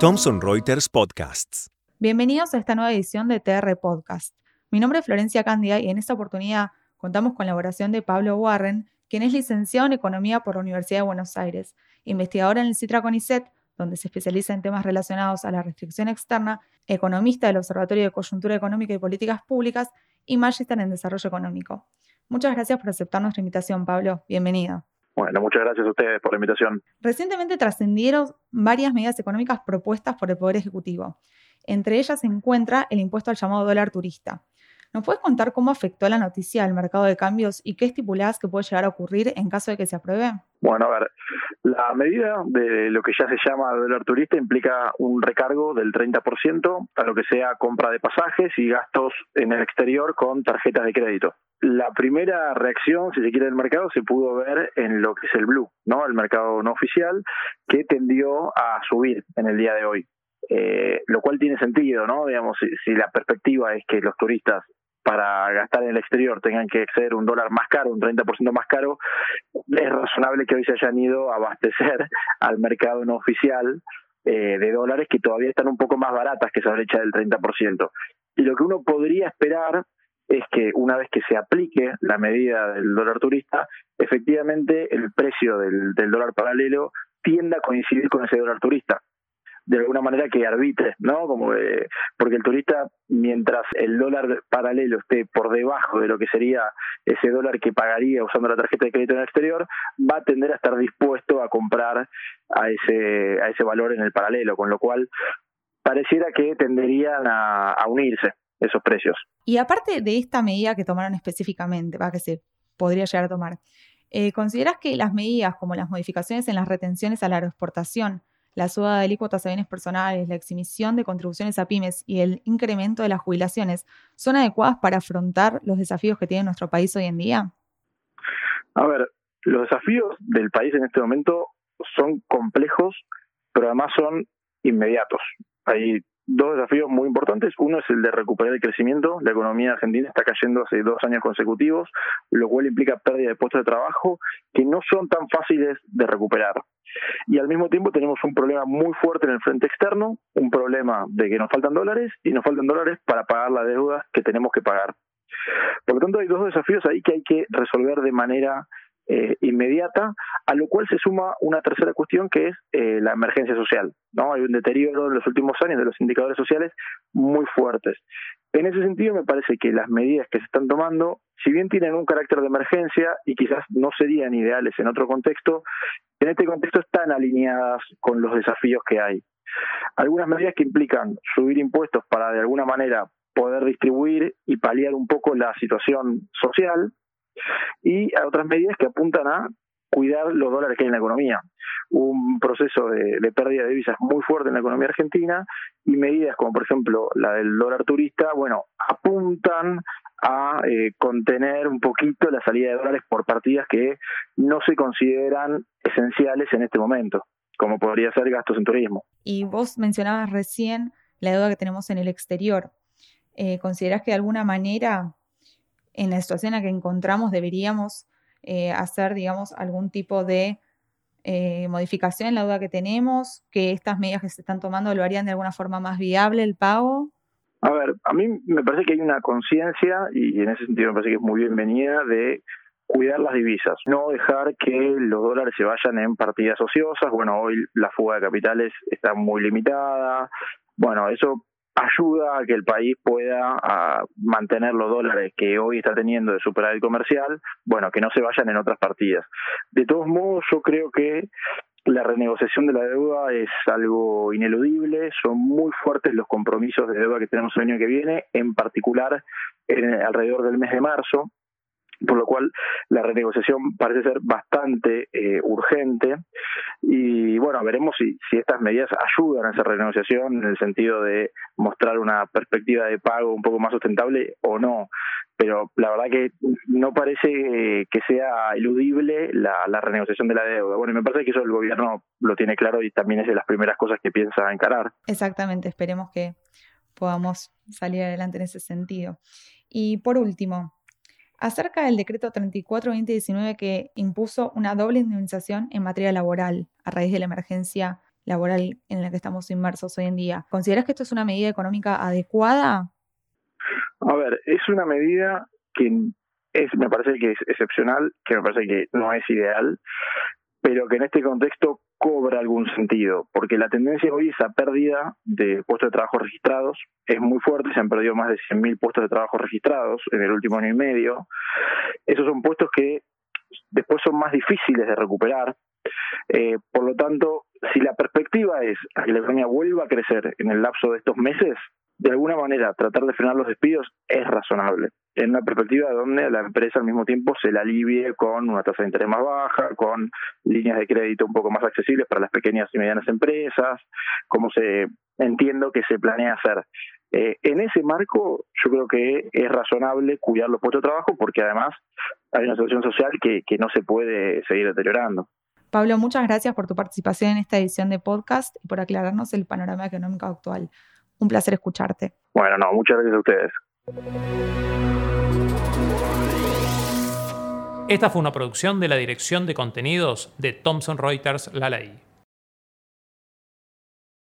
Thomson Reuters Podcasts. Bienvenidos a esta nueva edición de TR Podcast. Mi nombre es Florencia Candia y en esta oportunidad contamos con la colaboración de Pablo Warren, quien es licenciado en Economía por la Universidad de Buenos Aires, investigador en el Citra CONICET, donde se especializa en temas relacionados a la restricción externa, economista del Observatorio de Coyuntura Económica y Políticas Públicas y magíster en Desarrollo Económico. Muchas gracias por aceptar nuestra invitación, Pablo. Bienvenido. Bueno, muchas gracias a ustedes por la invitación. Recientemente trascendieron varias medidas económicas propuestas por el Poder Ejecutivo. Entre ellas se encuentra el impuesto al llamado dólar turista. ¿Nos puedes contar cómo afectó la noticia al mercado de cambios y qué estipulás que puede llegar a ocurrir en caso de que se apruebe? Bueno, a ver, la medida de lo que ya se llama dólar turista implica un recargo del 30% a lo que sea compra de pasajes y gastos en el exterior con tarjetas de crédito. La primera reacción, si se quiere, del mercado se pudo ver en lo que es el blue, ¿no? El mercado no oficial, que tendió a subir en el día de hoy. Eh, lo cual tiene sentido, ¿no? Digamos, si, la perspectiva es que los turistas para gastar en el exterior tengan que exceder un dólar más caro, un 30% más caro, es razonable que hoy se hayan ido a abastecer al mercado no oficial eh, de dólares que todavía están un poco más baratas que esa brecha del 30%. Y lo que uno podría esperar es que una vez que se aplique la medida del dólar turista, efectivamente el precio del, del dólar paralelo tienda a coincidir con ese dólar turista de alguna manera que arbitre, ¿no? Como porque el turista, mientras el dólar paralelo esté por debajo de lo que sería ese dólar que pagaría usando la tarjeta de crédito en el exterior, va a tender a estar dispuesto a comprar a ese, a ese valor en el paralelo, con lo cual pareciera que tenderían a, unirse esos precios. Y aparte de esta medida que tomaron específicamente, va que se podría llegar a tomar, eh, ¿consideras que las medidas como las modificaciones en las retenciones a la aeroexportación la suba de alícuotas a bienes personales, la exhibición de contribuciones a pymes y el incremento de las jubilaciones son adecuadas para afrontar los desafíos que tiene nuestro país hoy en día? A ver, los desafíos del país en este momento son complejos, pero además son inmediatos. Hay dos desafíos muy importantes. Uno es el de recuperar el crecimiento. La economía argentina está cayendo hace dos años consecutivos, lo cual implica pérdida de puestos de trabajo que no son tan fáciles de recuperar. Y al mismo tiempo tenemos un problema muy fuerte en el frente externo, un problema de que nos faltan dólares y nos faltan dólares para pagar la deuda que tenemos que pagar. Por lo tanto, hay dos desafíos ahí que hay que resolver de manera eh, inmediata, a lo cual se suma una tercera cuestión que es eh, la emergencia social. ¿no? Hay un deterioro en los últimos años de los indicadores sociales muy fuertes. En ese sentido, me parece que las medidas que se están tomando, si bien tienen un carácter de emergencia y quizás no serían ideales en otro contexto, en este contexto están alineadas con los desafíos que hay. Algunas medidas que implican subir impuestos para de alguna manera poder distribuir y paliar un poco la situación social, y a otras medidas que apuntan a cuidar los dólares que hay en la economía. Un proceso de, pérdida de divisas muy fuerte en la economía argentina y medidas como por ejemplo la del dólar turista, bueno, apuntan a eh, contener un poquito la salida de dólares por partidas que no se consideran esenciales en este momento, como podría ser gastos en turismo. Y vos mencionabas recién la deuda que tenemos en el exterior. Eh, ¿Considerás que de alguna manera en la situación en la que encontramos deberíamos eh, hacer, digamos, algún tipo de eh, modificación en la duda que tenemos, que estas medidas que se están tomando lo harían de alguna forma más viable el pago? A ver, a mí me parece que hay una conciencia, y en ese sentido me parece que es muy bienvenida, de cuidar las divisas, no dejar que los dólares se vayan en partidas ociosas. Bueno, hoy la fuga de capitales está muy limitada. Bueno, eso ayuda a que el país pueda mantener los dólares que hoy está teniendo de superávit comercial, bueno, que no se vayan en otras partidas. De todos modos, yo creo que la renegociación de la deuda es algo ineludible, son muy fuertes los compromisos de deuda que tenemos el año que viene, en particular en, alrededor del mes de marzo por lo cual la renegociación parece ser bastante eh, urgente y bueno, veremos si, si estas medidas ayudan a esa renegociación en el sentido de mostrar una perspectiva de pago un poco más sustentable o no, pero la verdad que no parece que sea eludible la, la renegociación de la deuda. Bueno, y me parece que eso el gobierno lo tiene claro y también es de las primeras cosas que piensa encarar. Exactamente, esperemos que podamos salir adelante en ese sentido. Y por último, acerca del decreto 34-2019 que impuso una doble indemnización en materia laboral a raíz de la emergencia laboral en la que estamos inmersos hoy en día. ¿Consideras que esto es una medida económica adecuada? A ver, es una medida que es, me parece que es excepcional, que me parece que no es ideal, pero que en este contexto cobra algún sentido, porque la tendencia hoy es a pérdida de puestos de trabajo registrados, es muy fuerte, se han perdido más de 100.000 puestos de trabajo registrados en el último año y medio. Esos son puestos que después son más difíciles de recuperar. Eh, por lo tanto, si la perspectiva es que la economía vuelva a crecer en el lapso de estos meses, de alguna manera tratar de frenar los despidos es razonable, en una perspectiva donde la empresa al mismo tiempo se la alivie con una tasa de interés más baja, con líneas de crédito un poco más accesibles para las pequeñas y medianas empresas, como se entiendo que se planea hacer. Eh, en ese marco, yo creo que es razonable cuidar los puestos de trabajo porque además hay una situación social que, que no se puede seguir deteriorando. Pablo, muchas gracias por tu participación en esta edición de podcast y por aclararnos el panorama económico actual. Un placer escucharte. Bueno, no, muchas gracias a ustedes. Esta fue una producción de la Dirección de Contenidos de Thomson Reuters La Ley.